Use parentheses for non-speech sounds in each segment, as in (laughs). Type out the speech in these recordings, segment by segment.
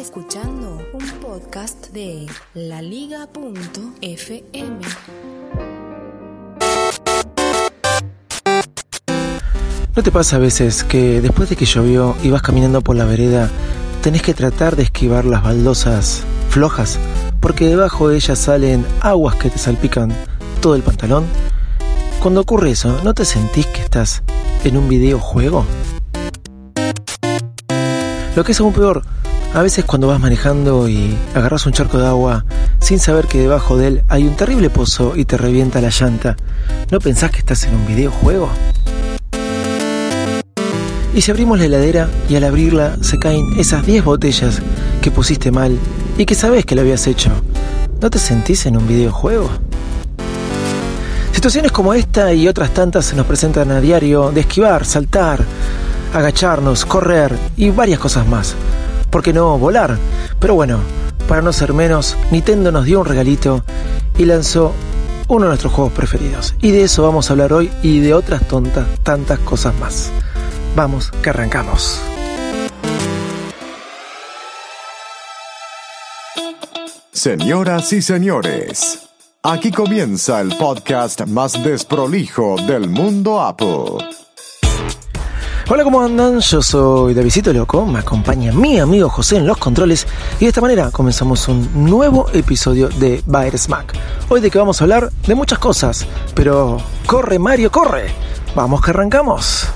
Escuchando un podcast de laliga.fm. ¿No te pasa a veces que después de que llovió y vas caminando por la vereda, tenés que tratar de esquivar las baldosas flojas? Porque debajo de ellas salen aguas que te salpican todo el pantalón. Cuando ocurre eso, ¿no te sentís que estás en un videojuego? Lo que es aún peor, a veces cuando vas manejando y agarras un charco de agua sin saber que debajo de él hay un terrible pozo y te revienta la llanta, ¿no pensás que estás en un videojuego? Y si abrimos la heladera y al abrirla se caen esas 10 botellas que pusiste mal y que sabes que lo habías hecho, ¿no te sentís en un videojuego? Situaciones como esta y otras tantas se nos presentan a diario de esquivar, saltar, agacharnos, correr y varias cosas más. ¿Por qué no volar? Pero bueno, para no ser menos, Nintendo nos dio un regalito y lanzó uno de nuestros juegos preferidos. Y de eso vamos a hablar hoy y de otras tontas, tantas cosas más. Vamos, que arrancamos. Señoras y señores, aquí comienza el podcast más desprolijo del mundo Apple. Hola, ¿cómo andan? Yo soy Davidito Loco, me acompaña mi amigo José en los controles y de esta manera comenzamos un nuevo episodio de Bayer Smack. Hoy de que vamos a hablar de muchas cosas, pero corre Mario, corre. Vamos que arrancamos.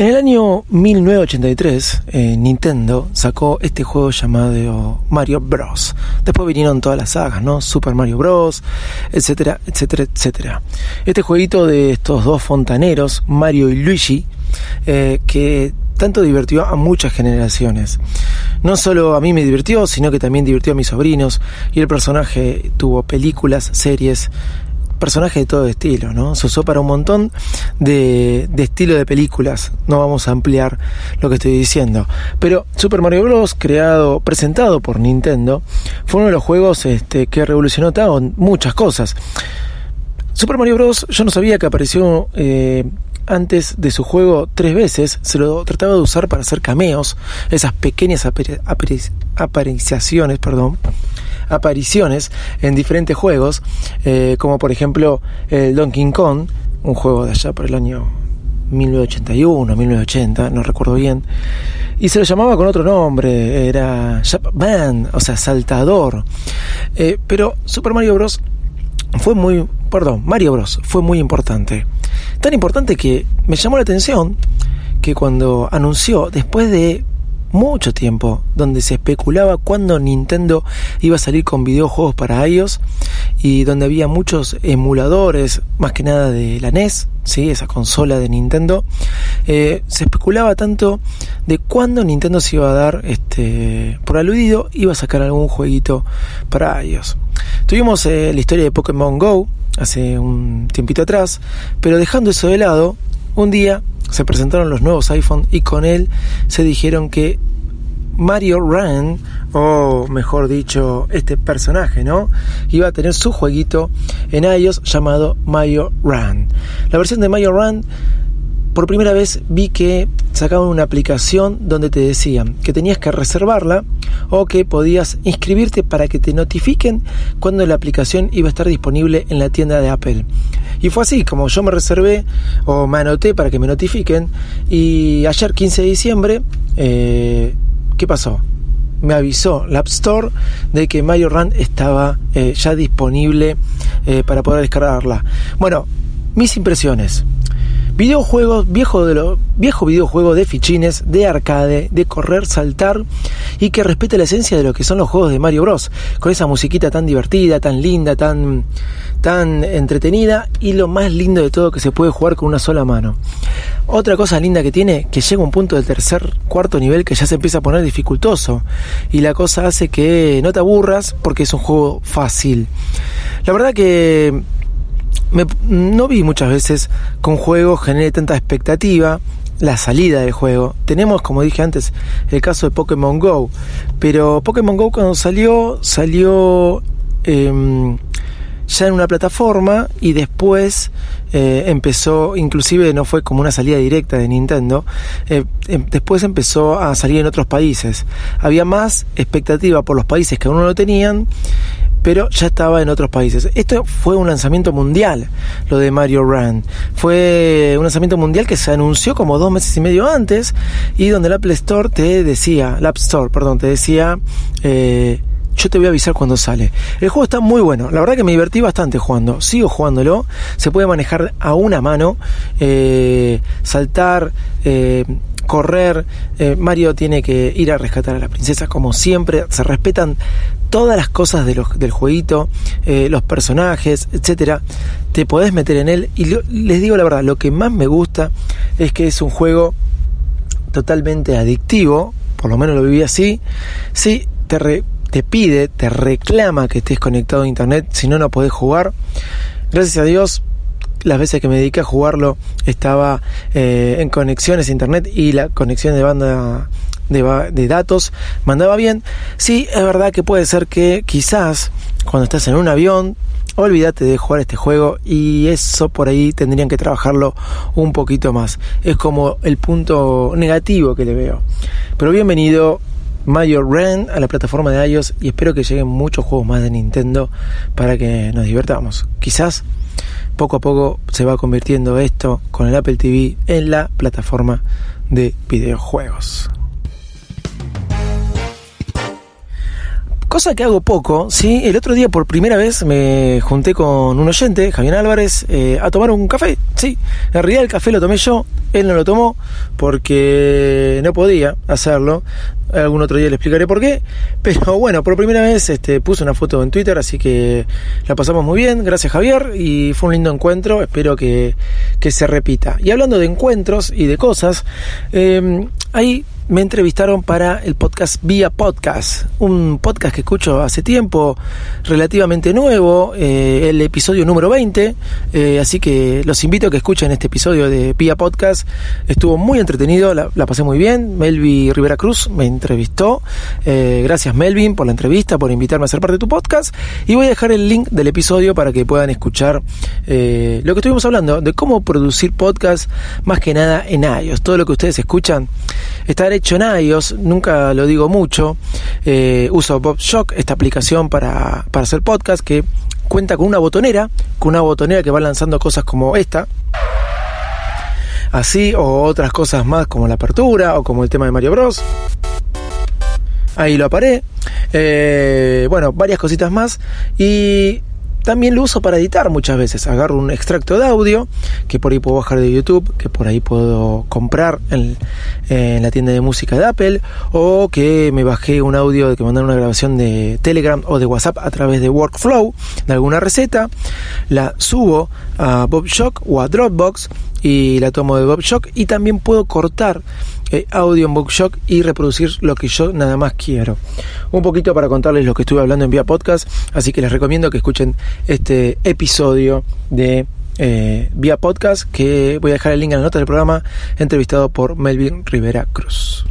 En el año 1983, eh, Nintendo sacó este juego llamado Mario Bros. Después vinieron todas las sagas, ¿no? Super Mario Bros, etcétera, etcétera, etcétera. Este jueguito de estos dos fontaneros, Mario y Luigi, eh, que tanto divirtió a muchas generaciones. No solo a mí me divirtió, sino que también divirtió a mis sobrinos y el personaje tuvo películas, series, personaje de todo estilo, ¿no? Se usó para un montón de, de estilo de películas. No vamos a ampliar lo que estoy diciendo. Pero Super Mario Bros., creado, presentado por Nintendo, fue uno de los juegos este, que revolucionó muchas cosas. Super Mario Bros. yo no sabía que apareció eh, antes de su juego tres veces, se lo trataba de usar para hacer cameos, esas pequeñas apariciaciones, perdón, apariciones en diferentes juegos, eh, como por ejemplo el Donkey Kong, un juego de allá por el año 1981, 1980, no recuerdo bien, y se lo llamaba con otro nombre, era Band, o sea, saltador. Eh, pero Super Mario Bros. fue muy, perdón, Mario Bros. fue muy importante. Tan importante que me llamó la atención que cuando anunció, después de mucho tiempo donde se especulaba cuándo Nintendo iba a salir con videojuegos para iOS y donde había muchos emuladores, más que nada de la NES, ¿sí? esa consola de Nintendo, eh, se especulaba tanto de cuándo Nintendo se iba a dar, este, por aludido, iba a sacar algún jueguito para iOS. Tuvimos eh, la historia de Pokémon Go hace un tiempito atrás, pero dejando eso de lado, un día se presentaron los nuevos iPhone y con él se dijeron que Mario Run, o mejor dicho, este personaje, ¿no? Iba a tener su jueguito en iOS llamado Mario Run. La versión de Mario Run, por primera vez vi que sacaban una aplicación donde te decían que tenías que reservarla o que podías inscribirte para que te notifiquen cuando la aplicación iba a estar disponible en la tienda de Apple. Y fue así, como yo me reservé o me anoté para que me notifiquen. Y ayer, 15 de diciembre, eh, ¿qué pasó? Me avisó la App Store de que Mario Run estaba eh, ya disponible eh, para poder descargarla. Bueno, mis impresiones. Videojuegos, viejo, de lo, viejo videojuego de fichines, de arcade, de correr, saltar y que respete la esencia de lo que son los juegos de Mario Bros. Con esa musiquita tan divertida, tan linda, tan, tan entretenida y lo más lindo de todo que se puede jugar con una sola mano. Otra cosa linda que tiene, que llega un punto del tercer, cuarto nivel que ya se empieza a poner dificultoso y la cosa hace que no te aburras porque es un juego fácil. La verdad que no vi muchas veces que un juego genere tanta expectativa la salida del juego. Tenemos, como dije antes, el caso de Pokémon Go, pero Pokémon Go cuando salió, salió em, ya en una plataforma y después eh, empezó, inclusive no fue como una salida directa de Nintendo, eh, em, después empezó a salir en otros países. Había más expectativa por los países que aún no lo tenían pero ya estaba en otros países. Esto fue un lanzamiento mundial, lo de Mario Run. Fue un lanzamiento mundial que se anunció como dos meses y medio antes y donde el Apple Store te decía, el App Store, perdón, te decía, eh, yo te voy a avisar cuando sale. El juego está muy bueno, la verdad que me divertí bastante jugando, sigo jugándolo, se puede manejar a una mano, eh, saltar, eh, correr, Mario tiene que ir a rescatar a la princesa como siempre, se respetan todas las cosas de los, del jueguito, eh, los personajes, etcétera, te podés meter en él. Y les digo la verdad, lo que más me gusta es que es un juego totalmente adictivo, por lo menos lo viví así. Sí, te, te pide, te reclama que estés conectado a internet, si no, no podés jugar. Gracias a Dios, las veces que me dediqué a jugarlo estaba eh, en conexiones a internet y la conexión de banda de, datos mandaba bien. Sí, es verdad que puede ser que quizás cuando estás en un avión olvídate de jugar este juego y eso por ahí tendrían que trabajarlo un poquito más. Es como el punto negativo que le veo. Pero bienvenido Mayor Ren a la plataforma de iOS y espero que lleguen muchos juegos más de Nintendo para que nos divertamos. Quizás poco a poco se va convirtiendo esto con el Apple TV en la plataforma de videojuegos. Cosa que hago poco, ¿sí? El otro día por primera vez me junté con un oyente, Javier Álvarez, eh, a tomar un café, ¿sí? En realidad el café lo tomé yo, él no lo tomó porque no podía hacerlo. Algún otro día le explicaré por qué. Pero bueno, por primera vez este, puse una foto en Twitter, así que la pasamos muy bien. Gracias Javier y fue un lindo encuentro. Espero que, que se repita. Y hablando de encuentros y de cosas, eh, hay me entrevistaron para el podcast Vía Podcast, un podcast que escucho hace tiempo, relativamente nuevo, eh, el episodio número 20, eh, así que los invito a que escuchen este episodio de Vía Podcast, estuvo muy entretenido, la, pasé muy bien, Melvin Rivera Cruz me entrevistó, eh, gracias Melvin por la entrevista, por invitarme a ser parte de tu podcast, y voy a dejar el link del episodio para que puedan escuchar lo que estuvimos hablando, de cómo producir podcast más que nada en iOS, todo lo que ustedes escuchan está hecho nunca lo digo mucho. Eh, uso BobShock, esta aplicación para, para hacer podcast que cuenta con una botonera, con una botonera que va lanzando cosas como esta. Así, o otras cosas más como la apertura o como el tema de Mario Bros. Ahí lo aparé. Eh, bueno, varias cositas más. Y también lo uso para editar muchas veces. Agarro un extracto de audio que por ahí puedo bajar de YouTube, que por ahí puedo comprar en, la tienda de música de Apple, o que me bajé un audio de que mandaron una grabación de Telegram o de WhatsApp a través de Workflow de alguna receta, la subo a BobShock o a Dropbox y la tomo de BobShock y también puedo cortar eh, audio en BookShock y reproducir lo que yo nada más quiero. Un poquito para contarles lo que estuve hablando en vía podcast, así que les recomiendo que escuchen este episodio de eh, vía podcast que voy a dejar el link en la nota del programa entrevistado por Melvin Rivera Cruz.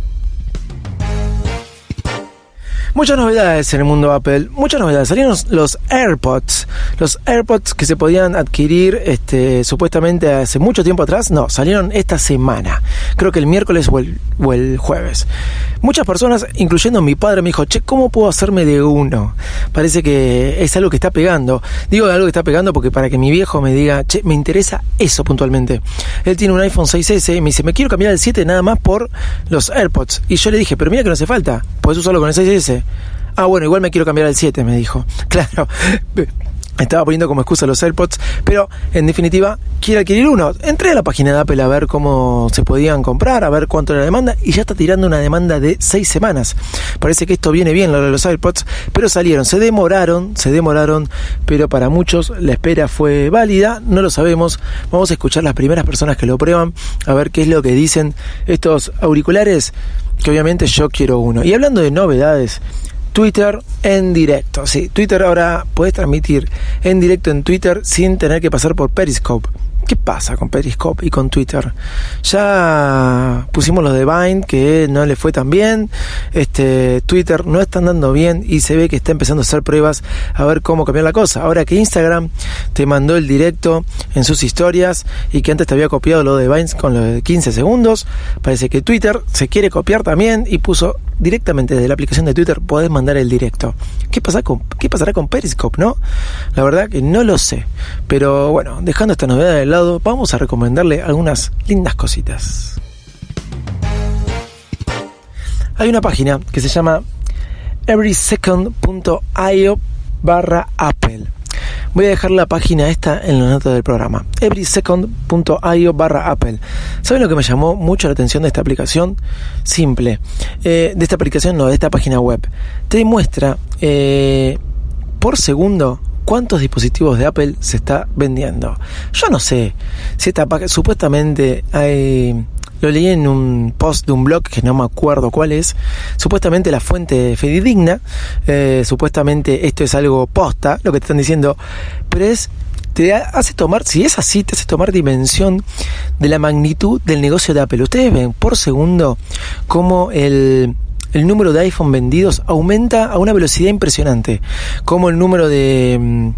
Muchas novedades en el mundo Apple, muchas novedades. Salieron los, AirPods, los AirPods que se podían adquirir este, supuestamente hace mucho tiempo atrás. No, salieron esta semana, creo que el miércoles o el, jueves. Muchas personas, incluyendo mi padre, me dijo, che, ¿cómo puedo hacerme de uno? Parece que es algo que está pegando. Digo algo que está pegando porque para que mi viejo me diga, che, me interesa eso puntualmente. Él tiene un iPhone 6S y me dice, me quiero cambiar el 7 nada más por los AirPods. Y yo le dije, pero mira que no hace falta, puedes usarlo con el 6S. Ah, bueno, igual me quiero cambiar al 7, me dijo. (laughs) Claro. Estaba poniendo como excusa los AirPods, pero en definitiva quiere adquirir uno. Entré a la página de Apple a ver cómo se podían comprar, a ver cuánto era la demanda y ya está tirando una demanda de seis semanas. Parece que esto viene bien lo de los AirPods, pero salieron, se demoraron, se demoraron, pero para muchos la espera fue válida, no lo sabemos. Vamos a escuchar las primeras personas que lo prueban, a ver qué es lo que dicen estos auriculares, que obviamente yo quiero uno. Y hablando de novedades, Twitter en directo. Sí, Twitter ahora puedes transmitir en directo en Twitter sin tener que pasar por Periscope. ¿Qué pasa con Periscope y con Twitter? Ya pusimos los de Vine que no le fue tan bien. Este Twitter no está andando bien y se ve que está empezando a hacer pruebas a ver cómo cambiar la cosa. Ahora que Instagram te mandó el directo en sus historias y que antes te había copiado lo de Vine con lo de 15 segundos, parece que Twitter se quiere copiar también y puso directamente desde la aplicación de Twitter podés mandar el directo. ¿Qué, pasa con, ¿Qué pasará con Periscope, no? La verdad que no lo sé. Pero bueno, dejando esta novedad de lado vamos a recomendarle algunas lindas cositas. Hay una página que se llama everysecond.io barra Apple. Voy a dejar la página esta en la nota del programa. everysecond.io barra Apple. ¿Saben lo que me llamó mucho la atención de esta aplicación? Simple. Eh, de esta aplicación, no, de esta página web. Te muestra eh, por segundo cuántos dispositivos de Apple se está vendiendo. Yo no sé si esta supuestamente hay lo leí en un post de un blog que no me acuerdo cuál es. Supuestamente la fuente fidedigna. Eh, supuestamente esto es algo posta, lo que te están diciendo. Pero es. Te hace tomar, si es así, te hace tomar dimensión de la magnitud del negocio de Apple. Ustedes ven por segundo cómo el, el número de iPhone vendidos aumenta a una velocidad impresionante, como el número de, mm,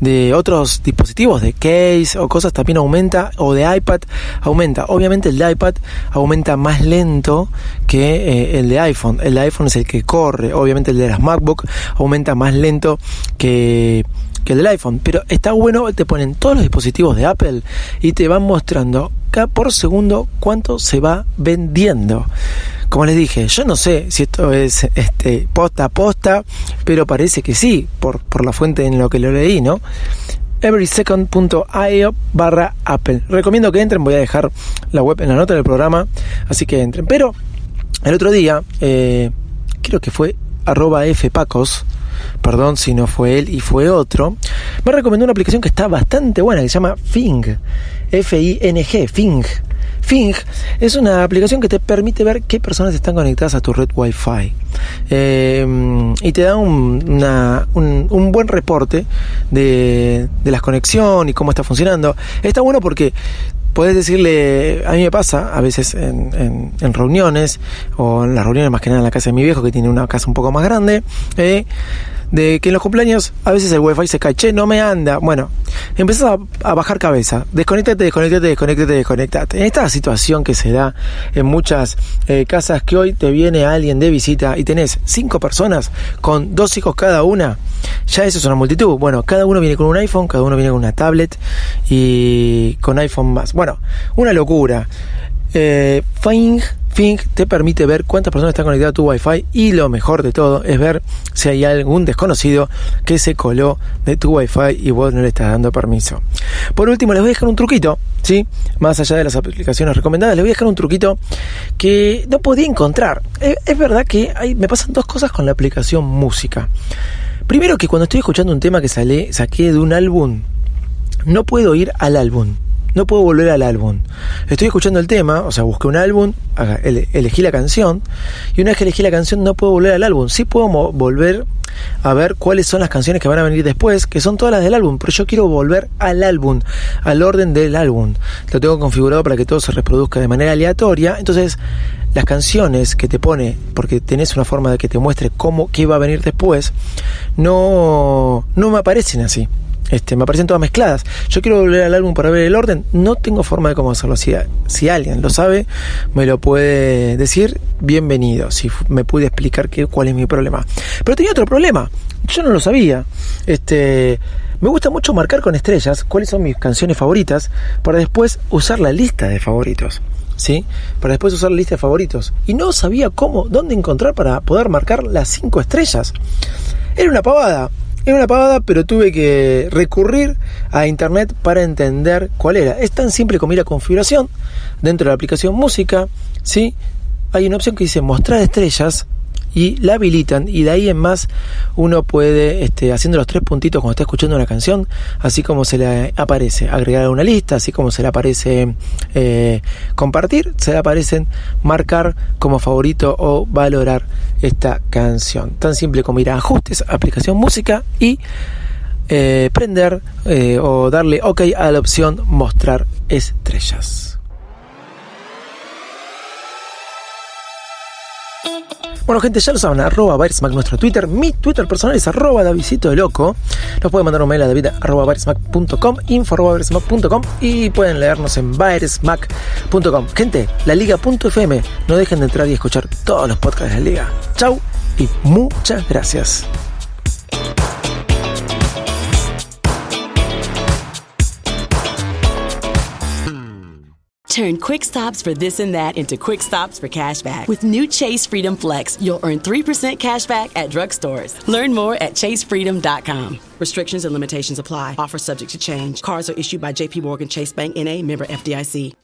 de otros dispositivos, de case o cosas también aumenta, o de iPad aumenta. Obviamente el de iPad aumenta más lento que eh, el de iPhone. El de iPhone es el que corre, obviamente el de las MacBook aumenta más lento que que el del iPhone, pero está bueno, te ponen todos los dispositivos de Apple y te van mostrando cada por segundo cuánto se va vendiendo. Como les dije, yo no sé si esto es este, posta a posta, pero parece que sí, por, por la fuente en lo que lo leí, ¿no? everysecond.io barra Apple. Recomiendo que entren, voy a dejar la web en la nota del programa, así que entren. Pero el otro día, eh, creo que fue arroba fpacos, perdón si no fue él y fue otro, me recomendó una aplicación que está bastante buena, que se llama F-I-N-G, Fing. Fing es una aplicación que te permite ver qué personas están conectadas a tu red Wi-Fi eh, y te da un, un, buen reporte de, de las conexiones y cómo está funcionando. Está bueno porque puedes decirle, a mí me pasa a veces en, en, reuniones, o en las reuniones más que nada en la casa de mi viejo, que tiene una casa un poco más grande, eh, de que en los cumpleaños a veces el wifi se cae, che, no me anda. Bueno, empezás a, bajar cabeza, desconectate, desconectate, desconectate, desconectate. En esta situación que se da en muchas eh, casas que hoy te viene alguien de visita y tenés cinco personas con dos hijos cada una, ya eso es una multitud. Bueno, cada uno viene con un iPhone, cada uno viene con una tablet y con iPhone más. Bueno, una locura. Eh, Te permite ver cuántas personas están conectadas a tu Wi-Fi y lo mejor de todo es ver si hay algún desconocido que se coló de tu Wi-Fi y vos no le estás dando permiso. Por último, les voy a dejar un truquito, ¿sí? Más allá de las aplicaciones recomendadas, les voy a dejar un truquito que no podía encontrar. Es, verdad que me pasan dos cosas con la aplicación música. Primero que cuando estoy escuchando un tema que sale, saqué de un álbum, no puedo ir al álbum no puedo volver al álbum. Estoy escuchando el tema, o sea, busqué un álbum, elegí la canción, y una vez que elegí la canción no puedo volver al álbum. Sí puedo volver a ver cuáles son las canciones que van a venir después, que son todas las del álbum, pero yo quiero volver al álbum, al orden del álbum. Lo tengo configurado para que todo se reproduzca de manera aleatoria, entonces las canciones que te pone, porque tenés una forma de que te muestre cómo, qué va a venir después, no, no me aparecen así. Este, me aparecen todas mezcladas. Yo quiero volver al álbum para ver el orden. No tengo forma de cómo hacerlo. Si, si alguien lo sabe, me lo puede decir. Bienvenido. Si me puede explicar qué, cuál es mi problema. Pero tenía otro problema. Yo no lo sabía. Este, me gusta mucho marcar con estrellas cuáles son mis canciones favoritas para después usar la lista de favoritos. ¿Sí? Para después usar la lista de favoritos. Y no sabía cómo, dónde encontrar para poder marcar las cinco estrellas. Era una pavada Era una pavada, pero tuve que recurrir a internet para entender cuál era. Es tan simple como ir a configuración dentro de la aplicación música, ¿sí? Hay una opción que dice mostrar estrellas y la habilitan y de ahí en más uno puede, este, haciendo los tres puntitos cuando está escuchando una canción, así como se le aparece agregar a una lista, así como se le aparece eh, compartir, se le aparecen marcar como favorito o valorar esta canción. Tan simple como ir a ajustes, aplicación música y eh, prender eh, o darle OK a la opción mostrar estrellas. Bueno, gente, ya lo saben, arroba Barismac nuestro Twitter. Mi Twitter personal es arroba Davidito de Loco. Nos pueden mandar un mail a david arroba info arroba y pueden leernos en barismac.com. Gente, la liga.fm, no dejen de entrar y escuchar todos los podcasts de la liga. Chau y muchas gracias. Turn quick stops for this and that into quick stops for cash back. With new Chase Freedom Flex, you'll earn 3% cash back at drugstores. Learn more at chasefreedom.com. Restrictions and limitations apply. Offer subject to change. Cards are issued by JP Morgan Chase Bank NA member FDIC.